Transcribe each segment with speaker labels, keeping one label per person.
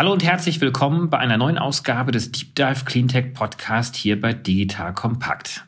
Speaker 1: Hallo und herzlich willkommen bei einer neuen Ausgabe des Deep Dive Cleantech Podcast hier bei Digital Kompakt.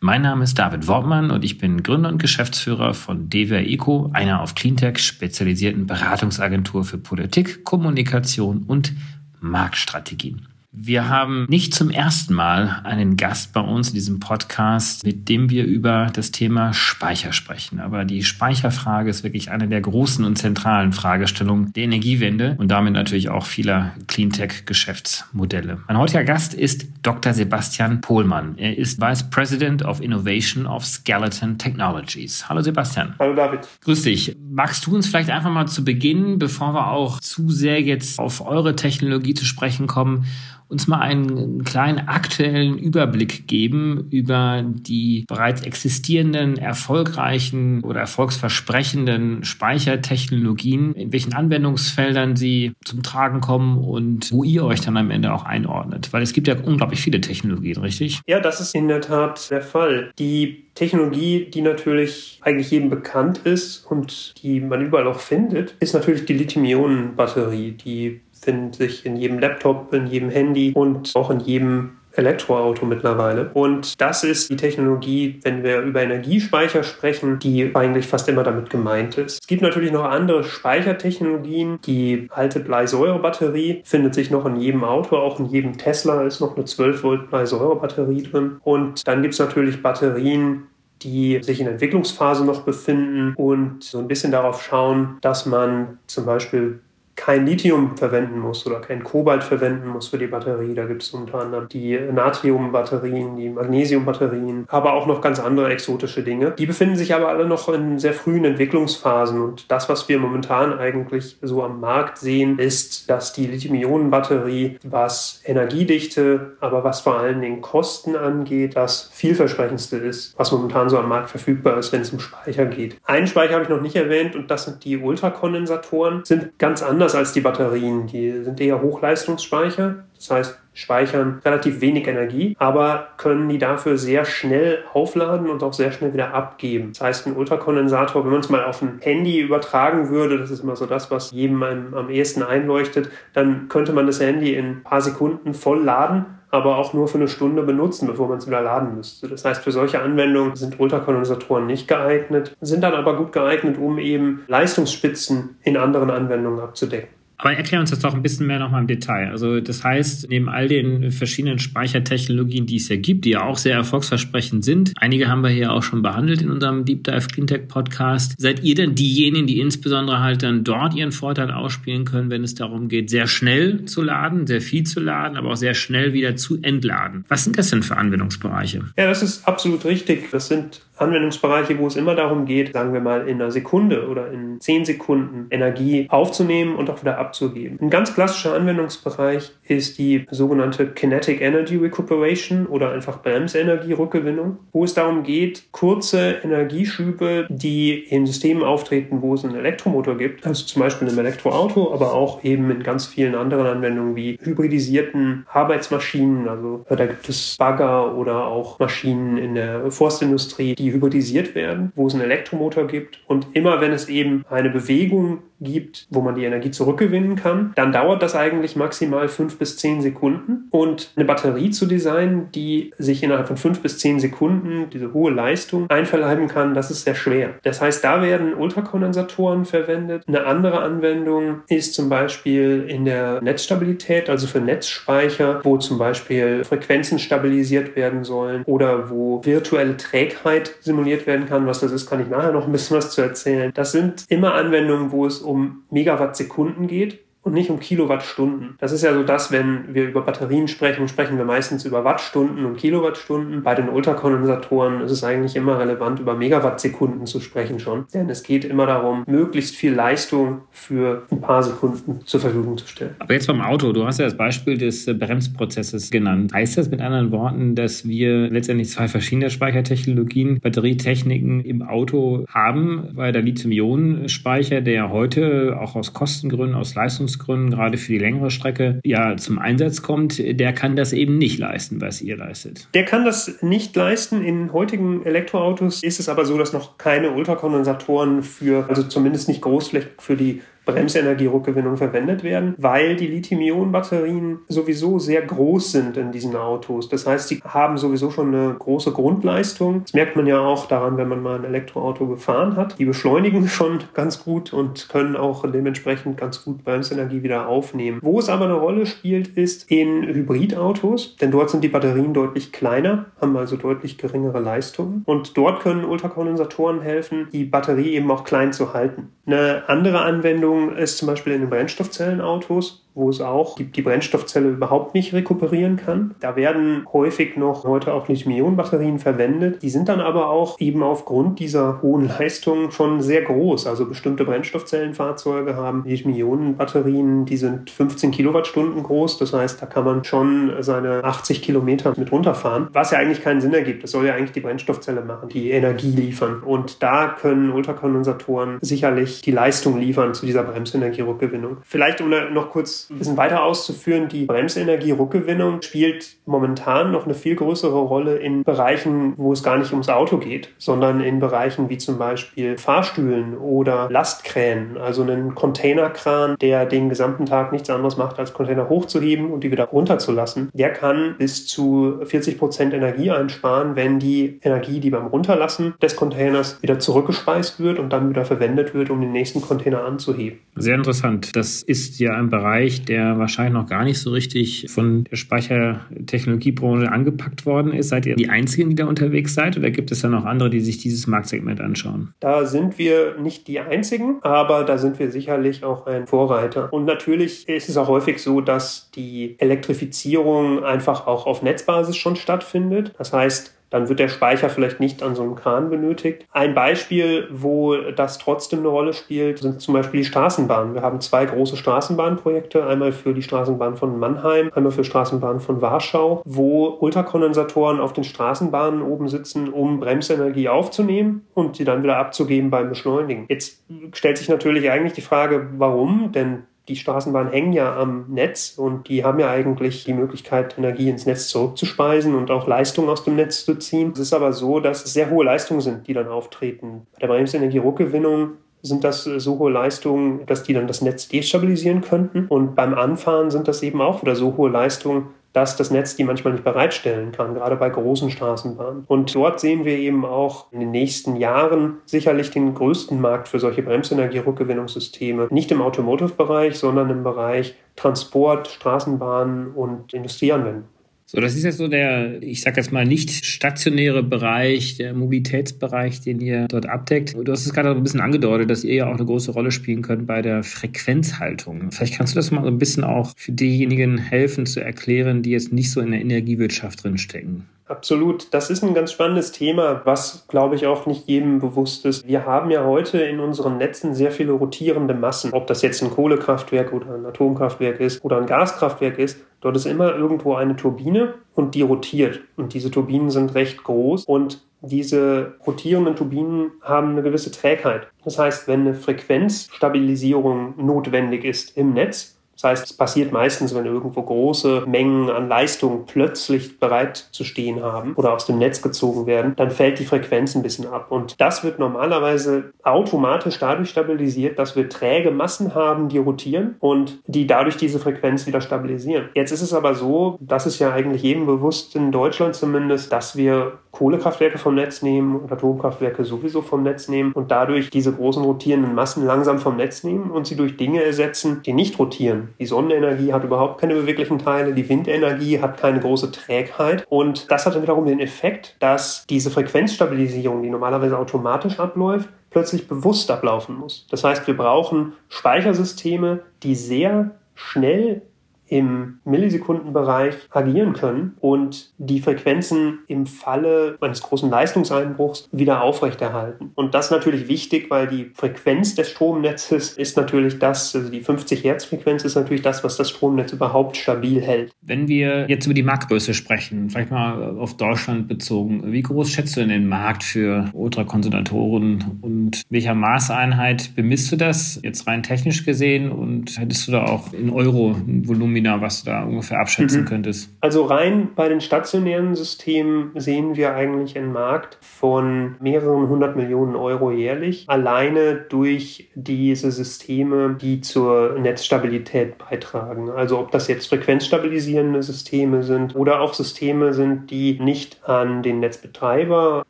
Speaker 1: Mein Name ist David Wortmann und ich bin Gründer und Geschäftsführer von DWR Eco, einer auf Cleantech spezialisierten Beratungsagentur für Politik, Kommunikation und Marktstrategien. Wir haben nicht zum ersten Mal einen Gast bei uns in diesem Podcast, mit dem wir über das Thema Speicher sprechen. Aber die Speicherfrage ist wirklich eine der großen und zentralen Fragestellungen der Energiewende und damit natürlich auch vieler Cleantech-Geschäftsmodelle. Mein heutiger Gast ist Dr. Sebastian Pohlmann. Er ist Vice President of Innovation of Skeleton Technologies. Hallo Sebastian.
Speaker 2: Hallo David.
Speaker 1: Grüß dich. Magst du uns vielleicht einfach mal zu Beginn, bevor wir auch zu sehr jetzt auf eure Technologie zu sprechen kommen, uns mal einen kleinen aktuellen Überblick geben über die bereits existierenden, erfolgreichen oder erfolgsversprechenden Speichertechnologien, in welchen Anwendungsfeldern sie zum Tragen kommen und wo ihr euch dann am Ende auch einordnet. Weil es gibt ja unglaublich viele Technologien, richtig?
Speaker 2: Ja, das ist in der Tat der Fall. Die Technologie, die natürlich eigentlich jedem bekannt ist und die man überall auch findet, ist natürlich die Lithium-Ionen-Batterie, die findet sich in jedem Laptop, in jedem Handy und auch in jedem Elektroauto mittlerweile. Und das ist die Technologie, wenn wir über Energiespeicher sprechen, die eigentlich fast immer damit gemeint ist. Es gibt natürlich noch andere Speichertechnologien. Die alte Bleisäurebatterie findet sich noch in jedem Auto, auch in jedem Tesla ist noch eine 12 Volt Bleisäurebatterie drin. Und dann gibt es natürlich Batterien, die sich in Entwicklungsphase noch befinden und so ein bisschen darauf schauen, dass man zum Beispiel kein Lithium verwenden muss oder kein Kobalt verwenden muss für die Batterie. Da gibt es unter anderem die Natriumbatterien, die Magnesiumbatterien, aber auch noch ganz andere exotische Dinge. Die befinden sich aber alle noch in sehr frühen Entwicklungsphasen und das, was wir momentan eigentlich so am Markt sehen, ist, dass die Lithium-Ionen-Batterie, was Energiedichte, aber was vor allen Dingen Kosten angeht, das vielversprechendste ist, was momentan so am Markt verfügbar ist, wenn es um Speicher geht. Einen Speicher habe ich noch nicht erwähnt und das sind die Ultrakondensatoren, sind ganz anders anders als die Batterien. Die sind eher Hochleistungsspeicher. Das heißt, speichern relativ wenig Energie, aber können die dafür sehr schnell aufladen und auch sehr schnell wieder abgeben. Das heißt, ein Ultrakondensator, wenn man es mal auf ein Handy übertragen würde, das ist immer so das, was jedem am ehesten einleuchtet, dann könnte man das Handy in ein paar Sekunden voll laden aber auch nur für eine Stunde benutzen, bevor man es wieder laden müsste. Das heißt, für solche Anwendungen sind Ultrakondensatoren nicht geeignet, sind dann aber gut geeignet, um eben Leistungsspitzen in anderen Anwendungen abzudecken.
Speaker 1: Aber erklär uns das doch ein bisschen mehr nochmal im Detail. Also das heißt, neben all den verschiedenen Speichertechnologien, die es ja gibt, die ja auch sehr erfolgsversprechend sind, einige haben wir hier auch schon behandelt in unserem Deep Dive Cleantech Podcast. Seid ihr denn diejenigen, die insbesondere halt dann dort ihren Vorteil ausspielen können, wenn es darum geht, sehr schnell zu laden, sehr viel zu laden, aber auch sehr schnell wieder zu entladen? Was sind das denn für Anwendungsbereiche?
Speaker 2: Ja, das ist absolut richtig. Das sind Anwendungsbereiche, wo es immer darum geht, sagen wir mal in einer Sekunde oder in zehn Sekunden Energie aufzunehmen und auch wieder abzugeben. Ein ganz klassischer Anwendungsbereich ist die sogenannte Kinetic Energy Recuperation oder einfach Bremsenergierückgewinnung, wo es darum geht, kurze Energieschübe, die in Systemen auftreten, wo es einen Elektromotor gibt, also zum Beispiel im Elektroauto, aber auch eben in ganz vielen anderen Anwendungen wie hybridisierten Arbeitsmaschinen, also da gibt es Bagger oder auch Maschinen in der Forstindustrie, die hybridisiert werden, wo es einen Elektromotor gibt. Und immer wenn es eben eine Bewegung gibt, wo man die Energie zurückgewinnen kann, dann dauert das eigentlich maximal fünf bis zehn Sekunden. Und eine Batterie zu designen, die sich innerhalb von fünf bis zehn Sekunden diese hohe Leistung einverleiben kann, das ist sehr schwer. Das heißt, da werden Ultrakondensatoren verwendet. Eine andere Anwendung ist zum Beispiel in der Netzstabilität, also für Netzspeicher, wo zum Beispiel Frequenzen stabilisiert werden sollen oder wo virtuelle Trägheit simuliert werden kann. Was das ist, kann ich nachher noch ein bisschen was zu erzählen. Das sind immer Anwendungen, wo es um um Megawattsekunden geht und nicht um Kilowattstunden. Das ist ja so das, wenn wir über Batterien sprechen, sprechen wir meistens über Wattstunden und Kilowattstunden. Bei den Ultrakondensatoren ist es eigentlich immer relevant, über Megawattsekunden zu sprechen schon. Denn es geht immer darum, möglichst viel Leistung für ein paar Sekunden zur Verfügung zu stellen.
Speaker 1: Aber jetzt beim Auto, du hast ja das Beispiel des äh, Bremsprozesses genannt. Heißt das mit anderen Worten, dass wir letztendlich zwei verschiedene Speichertechnologien, Batterietechniken im Auto haben, weil der Lithium-Ionen-Speicher, der heute auch aus Kostengründen, aus Leistungs Versicherungsgründen, gerade für die längere Strecke, ja zum Einsatz kommt, der kann das eben nicht leisten, was ihr leistet.
Speaker 2: Der kann das nicht leisten. In heutigen Elektroautos ist es aber so, dass noch keine Ultrakondensatoren für, also zumindest nicht großflächig für die Bremsenergierückgewinnung verwendet werden, weil die Lithium-Ionen-Batterien sowieso sehr groß sind in diesen Autos. Das heißt, sie haben sowieso schon eine große Grundleistung. Das merkt man ja auch daran, wenn man mal ein Elektroauto gefahren hat. Die beschleunigen schon ganz gut und können auch dementsprechend ganz gut Bremsenergie wieder aufnehmen. Wo es aber eine Rolle spielt, ist in Hybridautos, denn dort sind die Batterien deutlich kleiner, haben also deutlich geringere Leistungen. Und dort können Ultrakondensatoren helfen, die Batterie eben auch klein zu halten. Eine andere Anwendung ist zum Beispiel in den Brennstoffzellenautos wo es auch die, die Brennstoffzelle überhaupt nicht rekuperieren kann. Da werden häufig noch heute auch Lithium-Ionen-Batterien verwendet. Die sind dann aber auch eben aufgrund dieser hohen Leistung schon sehr groß. Also bestimmte Brennstoffzellenfahrzeuge haben Lithium-Ionen-Batterien, die sind 15 Kilowattstunden groß. Das heißt, da kann man schon seine 80 Kilometer mit runterfahren, was ja eigentlich keinen Sinn ergibt. Das soll ja eigentlich die Brennstoffzelle machen, die Energie liefern. Und da können Ultrakondensatoren sicherlich die Leistung liefern zu dieser Bremsenergierückgewinnung. Vielleicht um noch kurz ein bisschen weiter auszuführen, die Bremsenergie-Rückgewinnung spielt momentan noch eine viel größere Rolle in Bereichen, wo es gar nicht ums Auto geht, sondern in Bereichen wie zum Beispiel Fahrstühlen oder Lastkränen, also einen Containerkran, der den gesamten Tag nichts anderes macht, als Container hochzuheben und die wieder runterzulassen. Der kann bis zu 40 Prozent Energie einsparen, wenn die Energie, die beim Runterlassen des Containers wieder zurückgespeist wird und dann wieder verwendet wird, um den nächsten Container anzuheben.
Speaker 1: Sehr interessant. Das ist ja ein Bereich, Bereich, der wahrscheinlich noch gar nicht so richtig von der Speichertechnologiebranche angepackt worden ist. Seid ihr die Einzigen, die da unterwegs seid oder gibt es da noch andere, die sich dieses Marktsegment anschauen?
Speaker 2: Da sind wir nicht die Einzigen, aber da sind wir sicherlich auch ein Vorreiter. Und natürlich ist es auch häufig so, dass die Elektrifizierung einfach auch auf Netzbasis schon stattfindet. Das heißt, dann wird der Speicher vielleicht nicht an so einem Kran benötigt. Ein Beispiel, wo das trotzdem eine Rolle spielt, sind zum Beispiel die Straßenbahnen. Wir haben zwei große Straßenbahnprojekte, einmal für die Straßenbahn von Mannheim, einmal für Straßenbahn von Warschau, wo Ultrakondensatoren auf den Straßenbahnen oben sitzen, um Bremsenergie aufzunehmen und sie dann wieder abzugeben beim Beschleunigen. Jetzt stellt sich natürlich eigentlich die Frage, warum? Denn die Straßenbahnen hängen ja am Netz und die haben ja eigentlich die Möglichkeit, Energie ins Netz zurückzuspeisen und auch Leistung aus dem Netz zu ziehen. Es ist aber so, dass es sehr hohe Leistungen sind, die dann auftreten. Bei der Bremsenergie-Rückgewinnung sind das so hohe Leistungen, dass die dann das Netz destabilisieren könnten. Und beim Anfahren sind das eben auch wieder so hohe Leistungen, dass das Netz die manchmal nicht bereitstellen kann, gerade bei großen Straßenbahnen. Und dort sehen wir eben auch in den nächsten Jahren sicherlich den größten Markt für solche Bremsenergie-Rückgewinnungssysteme. Nicht im Automotive-Bereich, sondern im Bereich Transport, Straßenbahnen und Industrieanwendungen.
Speaker 1: So, das ist jetzt so der, ich sag jetzt mal, nicht stationäre Bereich, der Mobilitätsbereich, den ihr dort abdeckt. Du hast es gerade ein bisschen angedeutet, dass ihr ja auch eine große Rolle spielen könnt bei der Frequenzhaltung. Vielleicht kannst du das mal so ein bisschen auch für diejenigen helfen zu erklären, die jetzt nicht so in der Energiewirtschaft drinstecken.
Speaker 2: Absolut. Das ist ein ganz spannendes Thema, was, glaube ich, auch nicht jedem bewusst ist. Wir haben ja heute in unseren Netzen sehr viele rotierende Massen. Ob das jetzt ein Kohlekraftwerk oder ein Atomkraftwerk ist oder ein Gaskraftwerk ist, dort ist immer irgendwo eine Turbine und die rotiert. Und diese Turbinen sind recht groß und diese rotierenden Turbinen haben eine gewisse Trägheit. Das heißt, wenn eine Frequenzstabilisierung notwendig ist im Netz, das heißt, es passiert meistens, wenn irgendwo große Mengen an Leistung plötzlich bereit zu stehen haben oder aus dem Netz gezogen werden, dann fällt die Frequenz ein bisschen ab. Und das wird normalerweise automatisch dadurch stabilisiert, dass wir träge Massen haben, die rotieren und die dadurch diese Frequenz wieder stabilisieren. Jetzt ist es aber so, das ist ja eigentlich jedem bewusst in Deutschland zumindest, dass wir Kohlekraftwerke vom Netz nehmen und Atomkraftwerke sowieso vom Netz nehmen und dadurch diese großen rotierenden Massen langsam vom Netz nehmen und sie durch Dinge ersetzen, die nicht rotieren. Die Sonnenenergie hat überhaupt keine beweglichen Teile, die Windenergie hat keine große Trägheit und das hat dann wiederum den Effekt, dass diese Frequenzstabilisierung, die normalerweise automatisch abläuft, plötzlich bewusst ablaufen muss. Das heißt, wir brauchen Speichersysteme, die sehr schnell im Millisekundenbereich agieren können und die Frequenzen im Falle eines großen Leistungseinbruchs wieder aufrechterhalten. Und das ist natürlich wichtig, weil die Frequenz des Stromnetzes ist natürlich das, also die 50 Hertz Frequenz ist natürlich das, was das Stromnetz überhaupt stabil hält.
Speaker 1: Wenn wir jetzt über die Marktgröße sprechen, vielleicht mal auf Deutschland bezogen, wie groß schätzt du denn den Markt für Ultrakonzentratoren und welcher Maßeinheit bemisst du das jetzt rein technisch gesehen und hättest du da auch in Euro ein Volumina, was du da ungefähr abschätzen mhm. könntest?
Speaker 2: Also rein bei den stationären Systemen sehen wir eigentlich einen Markt von mehreren hundert Millionen Euro jährlich, alleine durch diese Systeme, die zur Netzstabilität beitragen. Also ob das jetzt frequenzstabilisierende Systeme sind oder auch Systeme sind, die nicht an den Netzbetreiber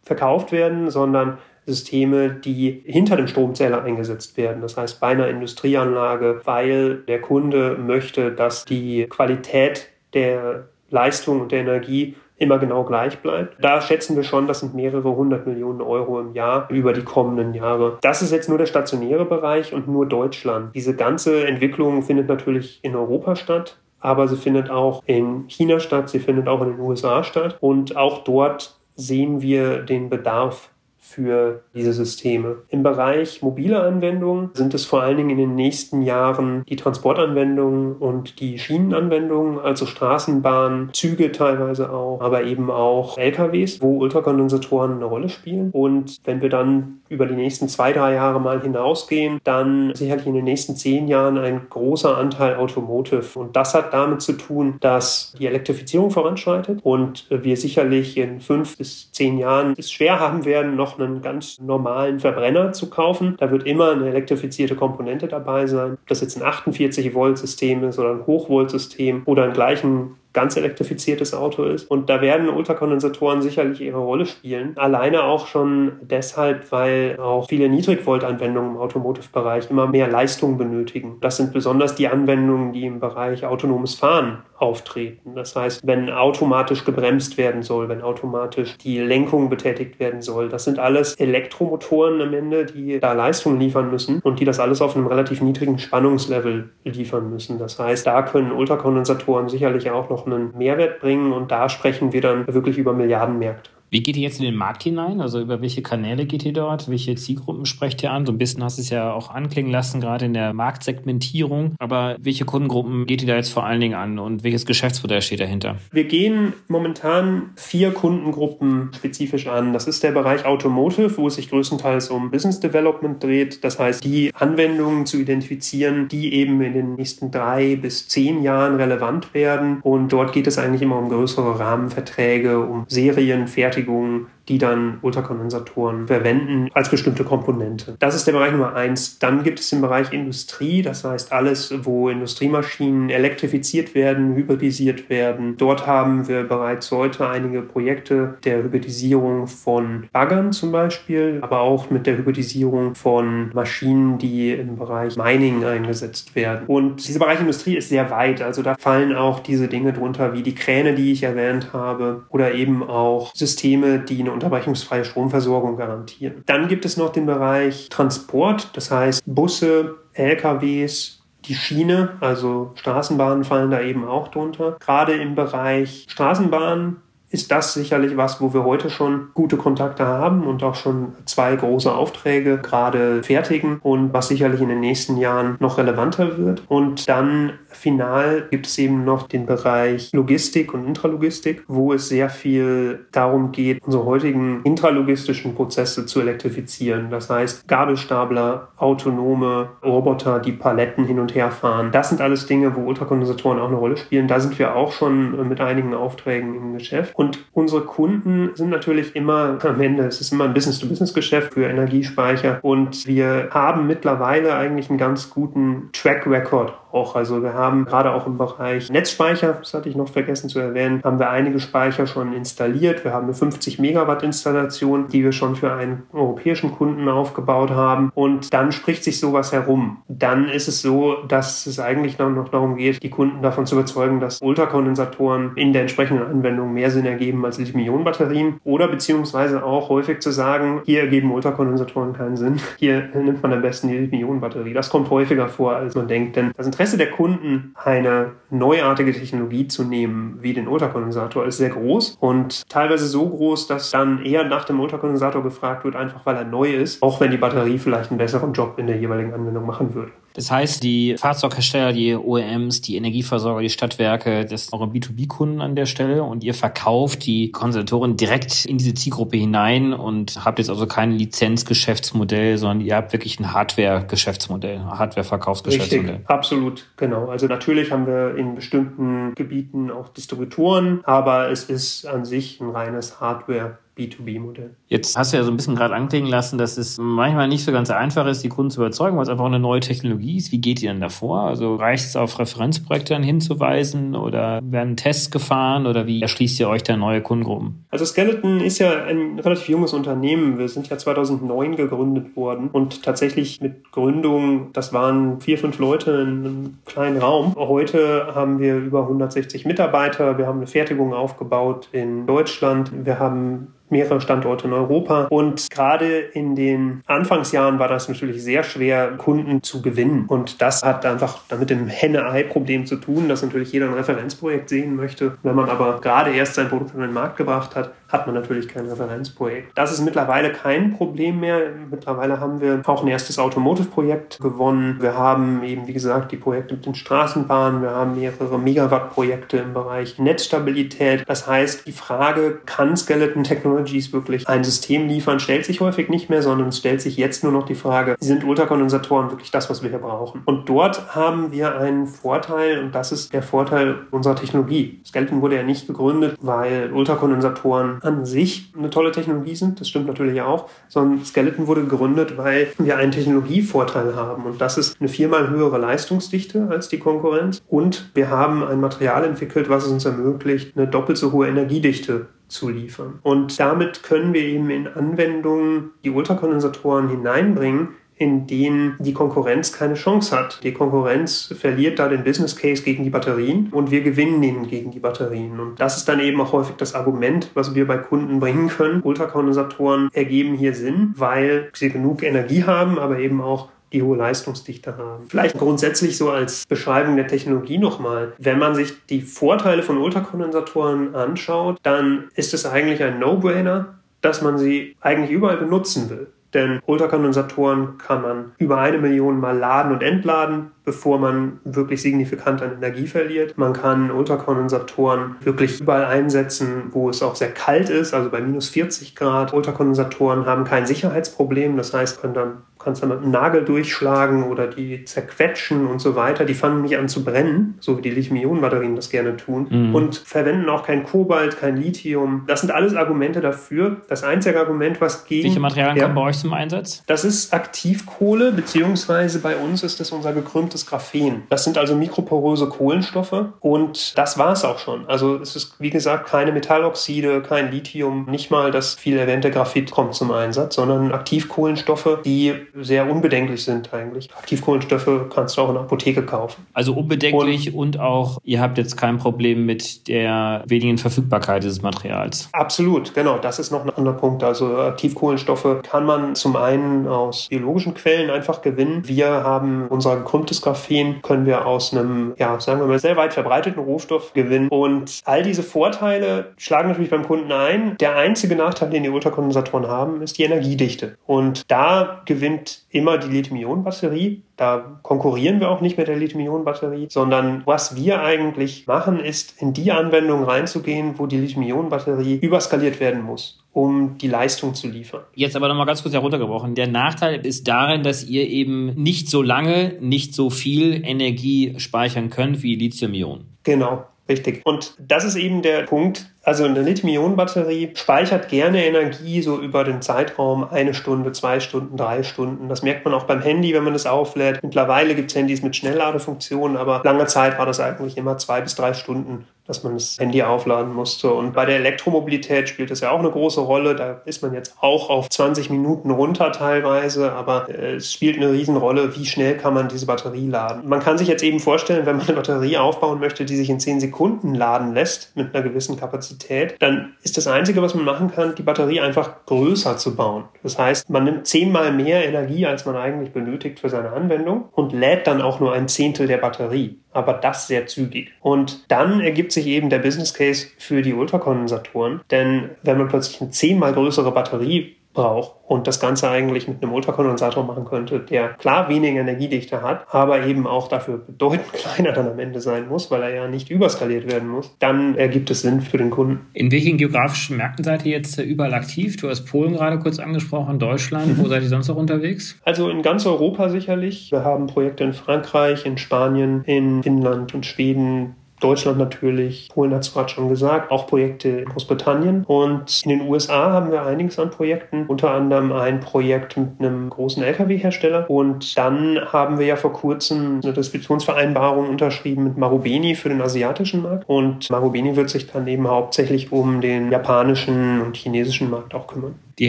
Speaker 2: verkauft werden, sondern Systeme, die hinter dem Stromzähler eingesetzt werden. Das heißt bei einer Industrieanlage, weil der Kunde möchte, dass die Qualität der Leistung und der Energie immer genau gleich bleibt. Da schätzen wir schon, das sind mehrere hundert Millionen Euro im Jahr über die kommenden Jahre. Das ist jetzt nur der stationäre Bereich und nur Deutschland. Diese ganze Entwicklung findet natürlich in Europa statt aber sie findet auch in China statt, sie findet auch in den USA statt und auch dort sehen wir den Bedarf für diese Systeme. Im Bereich mobile Anwendungen sind es vor allen Dingen in den nächsten Jahren die Transportanwendungen und die Schienenanwendungen, also Straßenbahnen, Züge teilweise auch, aber eben auch LKWs, wo Ultrakondensatoren eine Rolle spielen. Und wenn wir dann über die nächsten zwei, drei Jahre mal hinausgehen, dann sicherlich in den nächsten zehn Jahren ein großer Anteil Automotive. Und das hat damit zu tun, dass die Elektrifizierung voranschreitet und wir sicherlich in fünf bis zehn Jahren es schwer haben werden, noch einen ganz normalen Verbrenner zu kaufen. Da wird immer eine elektrifizierte Komponente dabei sein. Ob das jetzt ein 48 Volt System ist oder ein Hochvolt-System oder einen gleichen ganz elektrifiziertes Auto ist. Und da werden Ultrakondensatoren sicherlich ihre Rolle spielen. Alleine auch schon deshalb, weil auch viele Niedrigvolt-Anwendungen im Automotive-Bereich immer mehr Leistung benötigen. Das sind besonders die Anwendungen, die im Bereich autonomes Fahren auftreten. Das heißt, wenn automatisch gebremst werden soll, wenn automatisch die Lenkung betätigt werden soll, das sind alles Elektromotoren am Ende, die da Leistung liefern müssen und die das alles auf einem relativ niedrigen Spannungslevel liefern müssen. Das heißt, da können Ultrakondensatoren sicherlich auch noch einen Mehrwert bringen und da sprechen wir dann wirklich über Milliardenmärkte.
Speaker 1: Wie geht ihr jetzt in den Markt hinein? Also über welche Kanäle geht ihr dort? Welche Zielgruppen sprecht ihr an? So ein bisschen hast du es ja auch anklingen lassen, gerade in der Marktsegmentierung. Aber welche Kundengruppen geht ihr da jetzt vor allen Dingen an und welches Geschäftsmodell steht dahinter?
Speaker 2: Wir gehen momentan vier Kundengruppen spezifisch an. Das ist der Bereich Automotive, wo es sich größtenteils um Business Development dreht. Das heißt, die Anwendungen zu identifizieren, die eben in den nächsten drei bis zehn Jahren relevant werden. Und dort geht es eigentlich immer um größere Rahmenverträge, um Serien, Fertigungen Fertigung die dann Ultrakondensatoren verwenden als bestimmte Komponente. Das ist der Bereich Nummer eins. Dann gibt es den Bereich Industrie, das heißt alles, wo Industriemaschinen elektrifiziert werden, hybridisiert werden. Dort haben wir bereits heute einige Projekte der Hybridisierung von Baggern zum Beispiel, aber auch mit der Hybridisierung von Maschinen, die im Bereich Mining eingesetzt werden. Und dieser Bereich Industrie ist sehr weit. Also da fallen auch diese Dinge drunter wie die Kräne, die ich erwähnt habe, oder eben auch Systeme, die eine unterbrechungsfreie Stromversorgung garantieren. Dann gibt es noch den Bereich Transport, das heißt Busse, LKWs, die Schiene, also Straßenbahnen fallen da eben auch drunter. Gerade im Bereich Straßenbahnen ist das sicherlich was, wo wir heute schon gute Kontakte haben und auch schon zwei große Aufträge gerade fertigen und was sicherlich in den nächsten Jahren noch relevanter wird. Und dann final gibt es eben noch den Bereich Logistik und Intralogistik, wo es sehr viel darum geht, unsere heutigen intralogistischen Prozesse zu elektrifizieren. Das heißt, Gabelstapler, autonome Roboter, die Paletten hin und her fahren. Das sind alles Dinge, wo Ultrakondensatoren auch eine Rolle spielen. Da sind wir auch schon mit einigen Aufträgen im Geschäft. Unsere Kunden sind natürlich immer am Ende, es ist immer ein Business-to-Business-Geschäft für Energiespeicher. Und wir haben mittlerweile eigentlich einen ganz guten Track Record auch. Also wir haben gerade auch im Bereich Netzspeicher, das hatte ich noch vergessen zu erwähnen, haben wir einige Speicher schon installiert. Wir haben eine 50 Megawatt Installation, die wir schon für einen europäischen Kunden aufgebaut haben. Und dann spricht sich sowas herum. Dann ist es so, dass es eigentlich noch darum geht, die Kunden davon zu überzeugen, dass Ultrakondensatoren in der entsprechenden Anwendung mehr Sinn ergeben als Lithium-Ionen-Batterien oder beziehungsweise auch häufig zu sagen, hier ergeben Ultrakondensatoren keinen Sinn. Hier nimmt man am besten die Lithium-Ionen-Batterie. Das kommt häufiger vor, als man denkt, denn da sind Interesse der Kunden, eine neuartige Technologie zu nehmen, wie den Ultrakondensator, ist sehr groß und teilweise so groß, dass dann eher nach dem Ultrakondensator gefragt wird, einfach weil er neu ist, auch wenn die Batterie vielleicht einen besseren Job in der jeweiligen Anwendung machen würde.
Speaker 1: Das heißt, die Fahrzeughersteller, die OEMs, die Energieversorger, die Stadtwerke, das sind eure B2B-Kunden an der Stelle und ihr verkauft die Kondensatoren direkt in diese Zielgruppe hinein und habt jetzt also kein Lizenzgeschäftsmodell, sondern ihr habt wirklich ein Hardware-Geschäftsmodell, Hardware-Verkaufsgeschäftsmodell.
Speaker 2: Richtig, absolut, genau. Also natürlich haben wir in bestimmten Gebieten auch Distributoren, aber es ist an sich ein reines Hardware B2B-Modell.
Speaker 1: Jetzt hast du ja so ein bisschen gerade anklingen lassen, dass es manchmal nicht so ganz einfach ist, die Kunden zu überzeugen, weil es einfach eine neue Technologie ist. Wie geht ihr denn davor? Also reicht es auf Referenzprojekte dann hinzuweisen oder werden Tests gefahren oder wie erschließt ihr euch da neue Kundengruppen?
Speaker 2: Also Skeleton ist ja ein relativ junges Unternehmen. Wir sind ja 2009 gegründet worden und tatsächlich mit Gründung, das waren vier, fünf Leute in einem kleinen Raum. Heute haben wir über 160 Mitarbeiter. Wir haben eine Fertigung aufgebaut in Deutschland. Wir haben mehrere Standorte in Europa. Und gerade in den Anfangsjahren war das natürlich sehr schwer, Kunden zu gewinnen. Und das hat einfach damit dem Henne-Ei-Problem zu tun, dass natürlich jeder ein Referenzprojekt sehen möchte. Wenn man aber gerade erst sein Produkt an den Markt gebracht hat, hat man natürlich kein Referenzprojekt. Das ist mittlerweile kein Problem mehr. Mittlerweile haben wir auch ein erstes Automotive-Projekt gewonnen. Wir haben eben, wie gesagt, die Projekte mit den Straßenbahnen. Wir haben mehrere Megawatt-Projekte im Bereich Netzstabilität. Das heißt, die Frage, kann Skeleton Technologies wirklich ein System liefern, stellt sich häufig nicht mehr, sondern es stellt sich jetzt nur noch die Frage, sind Ultrakondensatoren wirklich das, was wir hier brauchen? Und dort haben wir einen Vorteil und das ist der Vorteil unserer Technologie. Skeleton wurde ja nicht gegründet, weil Ultrakondensatoren an sich eine tolle Technologie sind, das stimmt natürlich auch, sondern Skeleton wurde gegründet, weil wir einen Technologievorteil haben. Und das ist eine viermal höhere Leistungsdichte als die Konkurrenz. Und wir haben ein Material entwickelt, was es uns ermöglicht, eine doppelt so hohe Energiedichte zu liefern. Und damit können wir eben in Anwendungen die Ultrakondensatoren hineinbringen, in denen die Konkurrenz keine Chance hat. Die Konkurrenz verliert da den Business Case gegen die Batterien und wir gewinnen ihn gegen die Batterien. Und das ist dann eben auch häufig das Argument, was wir bei Kunden bringen können. Ultrakondensatoren ergeben hier Sinn, weil sie genug Energie haben, aber eben auch die hohe Leistungsdichte haben. Vielleicht grundsätzlich so als Beschreibung der Technologie nochmal. Wenn man sich die Vorteile von Ultrakondensatoren anschaut, dann ist es eigentlich ein No-Brainer, dass man sie eigentlich überall benutzen will. Denn Ultrakondensatoren kann man über eine Million Mal laden und entladen, bevor man wirklich signifikant an Energie verliert. Man kann Ultrakondensatoren wirklich überall einsetzen, wo es auch sehr kalt ist, also bei minus 40 Grad. Ultrakondensatoren haben kein Sicherheitsproblem, das heißt, können dann kannst dann mit einem Nagel durchschlagen oder die zerquetschen und so weiter. Die fangen nicht an zu brennen, so wie die Lithium-Ionen-Batterien das gerne tun. Mhm. Und verwenden auch kein Kobalt, kein Lithium. Das sind alles Argumente dafür. Das einzige Argument, was gegen...
Speaker 1: Welche Materialien ja, kommen bei euch zum Einsatz?
Speaker 2: Das ist Aktivkohle, beziehungsweise bei uns ist das unser gekrümmtes Graphen. Das sind also mikroporöse Kohlenstoffe und das war es auch schon. Also es ist, wie gesagt, keine Metalloxide, kein Lithium, nicht mal das viel erwähnte Graphit kommt zum Einsatz, sondern Aktivkohlenstoffe, die sehr unbedenklich sind eigentlich. Aktivkohlenstoffe kannst du auch in der Apotheke kaufen.
Speaker 1: Also unbedenklich und, und auch, ihr habt jetzt kein Problem mit der wenigen Verfügbarkeit dieses Materials.
Speaker 2: Absolut, genau. Das ist noch ein anderer Punkt. Also Aktivkohlenstoffe kann man zum einen aus biologischen Quellen einfach gewinnen. Wir haben unser gekrümmtes Graphen, können wir aus einem, ja, sagen wir mal, sehr weit verbreiteten Rohstoff gewinnen. Und all diese Vorteile schlagen natürlich beim Kunden ein. Der einzige Nachteil, den die Ultrakondensatoren haben, ist die Energiedichte. Und da gewinnt gewinnt immer die Lithium-Ionen-Batterie. Da konkurrieren wir auch nicht mit der Lithium-Ionen-Batterie, sondern was wir eigentlich machen, ist in die Anwendungen reinzugehen, wo die Lithium-Ionen-Batterie überskaliert werden muss um die Leistung zu liefern.
Speaker 1: Jetzt aber nochmal ganz kurz heruntergebrochen. Der Nachteil ist darin, dass ihr eben nicht so lange, nicht so viel Energie speichern könnt wie Lithium-Ionen.
Speaker 2: Genau. Richtig. Und das ist eben der Punkt. Also eine Lithium-Ionen-Batterie speichert gerne Energie so über den Zeitraum eine Stunde, zwei Stunden, drei Stunden. Das merkt man auch beim Handy, wenn man es auflädt. Mittlerweile gibt es Handys mit Schnellladefunktionen, aber lange Zeit war das eigentlich immer zwei bis drei Stunden dass man das Handy aufladen musste. Und bei der Elektromobilität spielt das ja auch eine große Rolle. Da ist man jetzt auch auf 20 Minuten runter teilweise, aber äh, es spielt eine Riesenrolle, wie schnell kann man diese Batterie laden. Man kann sich jetzt eben vorstellen, wenn man eine Batterie aufbauen möchte, die sich in 10 Sekunden laden lässt mit einer gewissen Kapazität, dann ist das Einzige, was man machen kann, die Batterie einfach größer zu bauen. Das heißt, man nimmt zehnmal mehr Energie, als man eigentlich benötigt für seine Anwendung und lädt dann auch nur ein Zehntel der Batterie aber das sehr zügig. Und dann ergibt sich eben der Business Case für die Ultrakondensatoren, denn wenn man plötzlich eine zehnmal größere Batterie braucht und das Ganze eigentlich mit einem Ultrakondensator machen könnte, der klar weniger Energiedichte hat, aber eben auch dafür bedeutend kleiner dann am Ende sein muss, weil er ja nicht überskaliert werden muss, dann ergibt es Sinn für den Kunden.
Speaker 1: In welchen geografischen Märkten seid ihr jetzt überall aktiv? Du hast Polen gerade kurz angesprochen, Deutschland. Mhm. Wo seid ihr sonst noch unterwegs?
Speaker 2: Also in ganz Europa sicherlich. Wir haben Projekte in Frankreich, in Spanien, in Finnland und Schweden, Deutschland natürlich, Polen hat es gerade schon gesagt, auch Projekte in Großbritannien. Und in den USA haben wir einiges an Projekten, unter anderem ein Projekt mit einem großen Lkw-Hersteller. Und dann haben wir ja vor kurzem eine Distributionsvereinbarung unterschrieben mit Marubeni für den asiatischen Markt. Und Marubeni wird sich dann eben hauptsächlich um den japanischen und chinesischen Markt auch kümmern.
Speaker 1: Die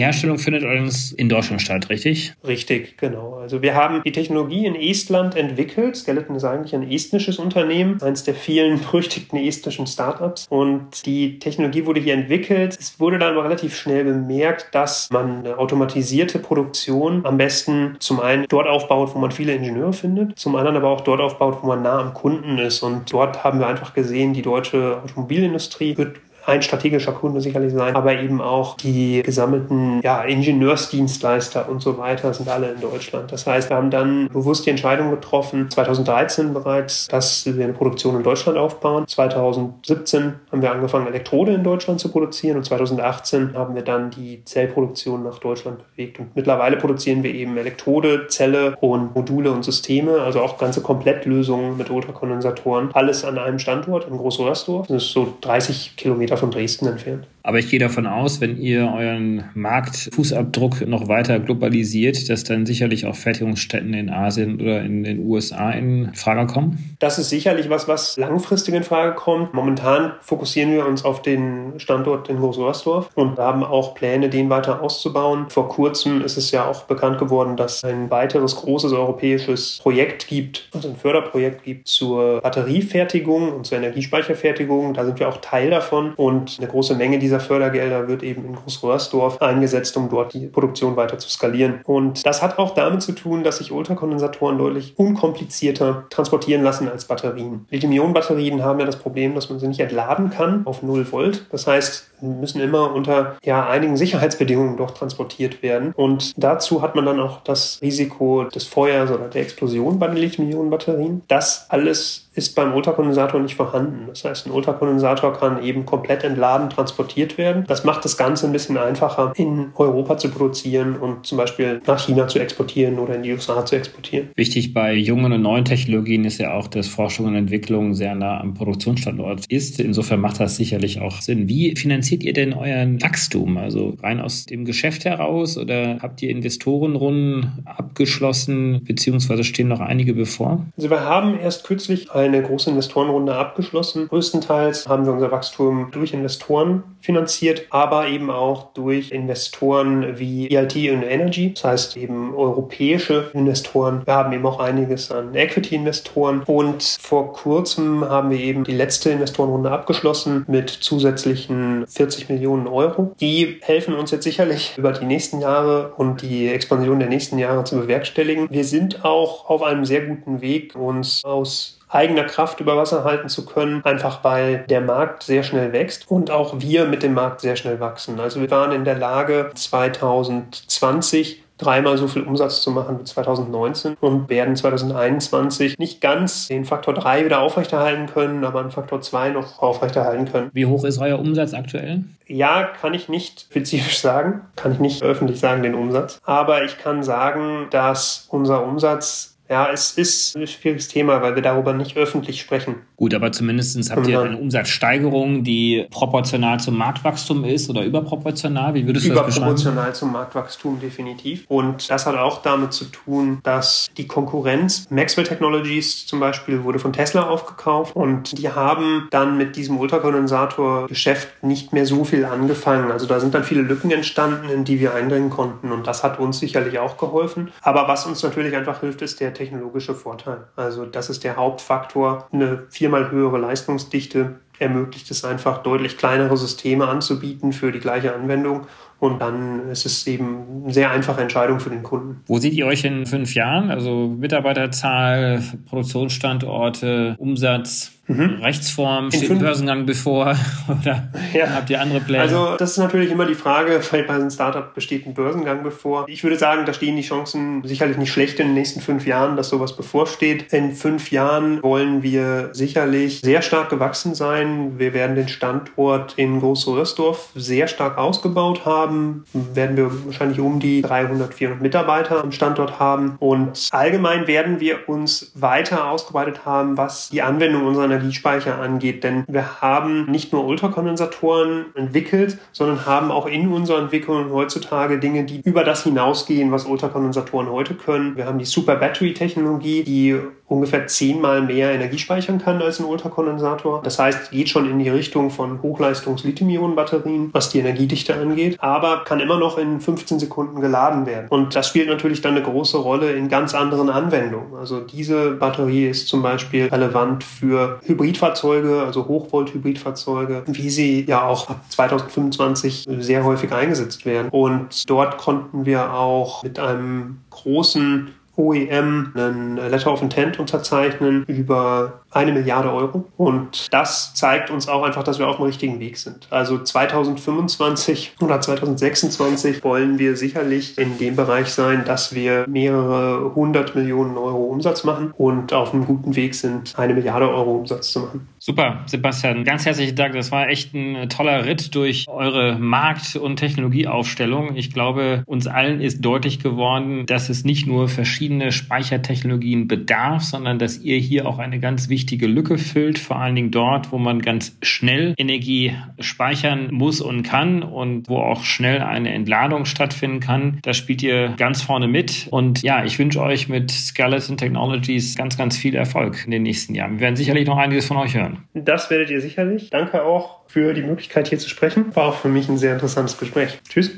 Speaker 1: Herstellung findet allerdings in Deutschland statt, richtig?
Speaker 2: Richtig, genau. Also wir haben die Technologie in Estland entwickelt. Skeleton ist eigentlich ein estnisches Unternehmen, eines der vielen berüchtigten estnischen Startups. Und die Technologie wurde hier entwickelt. Es wurde dann aber relativ schnell bemerkt, dass man eine automatisierte Produktion am besten zum einen dort aufbaut, wo man viele Ingenieure findet, zum anderen aber auch dort aufbaut, wo man nah am Kunden ist. Und dort haben wir einfach gesehen, die deutsche Automobilindustrie wird ein strategischer Kunde sicherlich sein, aber eben auch die gesammelten ja, Ingenieursdienstleister und so weiter sind alle in Deutschland. Das heißt, wir haben dann bewusst die Entscheidung getroffen, 2013 bereits, dass wir eine Produktion in Deutschland aufbauen. 2017 haben wir angefangen, Elektrode in Deutschland zu produzieren und 2018 haben wir dann die Zellproduktion nach Deutschland bewegt. Und mittlerweile produzieren wir eben Elektrode, Zelle und Module und Systeme, also auch ganze Komplettlösungen mit Ultrakondensatoren. Alles an einem Standort in Großröhrsdorf. Das ist so 30 Kilometer Kilometer von Dresden entfernt.
Speaker 1: Aber ich gehe davon aus, wenn ihr euren Marktfußabdruck noch weiter globalisiert, dass dann sicherlich auch Fertigungsstätten in Asien oder in den USA in Frage kommen?
Speaker 2: Das ist sicherlich was, was langfristig in Frage kommt. Momentan fokussieren wir uns auf den Standort in Großröhrsdorf und haben auch Pläne, den weiter auszubauen. Vor kurzem ist es ja auch bekannt geworden, dass es ein weiteres großes europäisches Projekt gibt, also ein Förderprojekt gibt zur Batteriefertigung und zur Energiespeicherfertigung. Da sind wir auch Teil davon und eine große Menge dieser Fördergelder wird eben in Großröhrsdorf eingesetzt, um dort die Produktion weiter zu skalieren. Und das hat auch damit zu tun, dass sich Ultrakondensatoren deutlich unkomplizierter transportieren lassen als Batterien. Lithium-Ionen-Batterien haben ja das Problem, dass man sie nicht entladen kann auf 0 Volt. Das heißt, müssen immer unter ja, einigen Sicherheitsbedingungen doch transportiert werden. Und dazu hat man dann auch das Risiko des Feuers oder der Explosion bei den Lithium-Ionen-Batterien. Das alles ist beim Ultrakondensator nicht vorhanden. Das heißt, ein Ultrakondensator kann eben komplett entladen transportiert werden. Das macht das Ganze ein bisschen einfacher, in Europa zu produzieren und zum Beispiel nach China zu exportieren oder in die USA zu exportieren.
Speaker 1: Wichtig bei jungen und neuen Technologien ist ja auch, dass Forschung und Entwicklung sehr nah am Produktionsstandort ist. Insofern macht das sicherlich auch Sinn. Wie finanziert ihr denn euren Wachstum? Also rein aus dem Geschäft heraus oder habt ihr Investorenrunden abgeschlossen, beziehungsweise stehen noch einige bevor?
Speaker 2: Also wir haben erst kürzlich ein eine große Investorenrunde abgeschlossen. Größtenteils haben wir unser Wachstum durch Investoren finanziert, aber eben auch durch Investoren wie EIT und Energy, das heißt eben europäische Investoren. Wir haben eben auch einiges an Equity-Investoren und vor kurzem haben wir eben die letzte Investorenrunde abgeschlossen mit zusätzlichen 40 Millionen Euro. Die helfen uns jetzt sicherlich über die nächsten Jahre und die Expansion der nächsten Jahre zu bewerkstelligen. Wir sind auch auf einem sehr guten Weg, uns aus eigener Kraft über Wasser halten zu können, einfach weil der Markt sehr schnell wächst und auch wir mit dem Markt sehr schnell wachsen. Also wir waren in der Lage 2020 dreimal so viel Umsatz zu machen wie 2019 und werden 2021 nicht ganz den Faktor 3 wieder aufrechterhalten können, aber einen Faktor 2 noch aufrechterhalten können.
Speaker 1: Wie hoch ist euer Umsatz aktuell?
Speaker 2: Ja, kann ich nicht spezifisch sagen, kann ich nicht öffentlich sagen, den Umsatz. Aber ich kann sagen, dass unser Umsatz Ja, es ist ein schwieriges Thema, weil wir darüber nicht öffentlich sprechen.
Speaker 1: Gut, aber zumindest habt ihr eine Umsatzsteigerung, die proportional zum Marktwachstum ist oder überproportional? Wie würdest du das beschreiben?
Speaker 2: Überproportional zum Marktwachstum definitiv. Und das hat auch damit zu tun, dass die Konkurrenz, Maxwell Technologies zum Beispiel, wurde von Tesla aufgekauft und die haben dann mit diesem Ultrakondensatorgeschäft nicht mehr so viel angefangen. Also da sind dann viele Lücken entstanden, in die wir eindringen konnten und das hat uns sicherlich auch geholfen. Aber was uns natürlich einfach hilft, ist der technologische Vorteil. Also das ist der Hauptfaktor. Eine viermal höhere Leistungsdichte ermöglicht es einfach, deutlich kleinere Systeme anzubieten für die gleiche Anwendung. Und dann ist es eben eine sehr einfache Entscheidung für den Kunden.
Speaker 1: Wo seht ihr euch in fünf Jahren? Also Mitarbeiterzahl, Produktionsstandorte, Umsatz? Mhm. Rechtsform, steht ein Börsengang bevor oder ja. habt ihr andere Pläne?
Speaker 2: Also das ist natürlich immer die Frage, weil bei einem Startup besteht ein Börsengang bevor. Ich würde sagen, da stehen die Chancen sicherlich nicht schlecht in den nächsten fünf Jahren, dass sowas bevorsteht. In fünf Jahren wollen wir sicherlich sehr stark gewachsen sein. Wir werden den Standort in Groß-Röhrsdorf sehr stark ausgebaut haben. Werden wir wahrscheinlich um die 300, 400 Mitarbeiter am Standort haben. Und allgemein werden wir uns weiter ausgebreitet haben, was die Anwendung unserer Energiespeicher angeht. Denn wir haben nicht nur Ultrakondensatoren entwickelt, sondern haben auch in unserer Entwicklung heutzutage Dinge, die über das hinausgehen, was Ultrakondensatoren heute können. Wir haben die Super Battery Technologie, die ungefähr zehnmal mehr Energie speichern kann als ein Ultrakondensator. Das heißt, geht schon in die Richtung von Hochleistungs-Lithium-Ionen-Batterien, was die Energiedichte angeht, aber kann immer noch in 15 Sekunden geladen werden. Und das spielt natürlich dann eine große Rolle in ganz anderen Anwendungen. Also diese Batterie ist zum Beispiel relevant für Hybridfahrzeuge, also Hochvolt-Hybridfahrzeuge, wie sie ja auch ab 2025 sehr häufig eingesetzt werden. Und dort konnten wir auch mit einem großen OEM einen Letter of Intent unterzeichnen über eine Milliarde Euro. Und das zeigt uns auch einfach, dass wir auf dem richtigen Weg sind. Also 2025 oder 2026 wollen wir sicherlich in dem Bereich sein, dass wir mehrere hundert Millionen Euro Umsatz machen und auf einem guten Weg sind, eine Milliarde Euro Umsatz zu machen.
Speaker 1: Super, Sebastian. Ganz herzlichen Dank. Das war echt ein toller Ritt durch eure Markt- und Technologieaufstellung. Ich glaube, uns allen ist deutlich geworden, dass es nicht nur verschiedene Speichertechnologien bedarf, sondern dass ihr hier auch eine ganz wichtige wichtige Lücke füllt, vor allen Dingen dort, wo man ganz schnell Energie speichern muss und kann und wo auch schnell eine Entladung stattfinden kann. Da spielt ihr ganz vorne mit. Und ja, ich wünsche euch mit Skeleton Technologies ganz, ganz viel Erfolg in den nächsten Jahren. Wir werden sicherlich noch einiges von euch hören.
Speaker 2: Das werdet ihr sicherlich. Danke auch für die Möglichkeit hier zu sprechen. War auch für mich ein sehr interessantes Gespräch. Tschüss.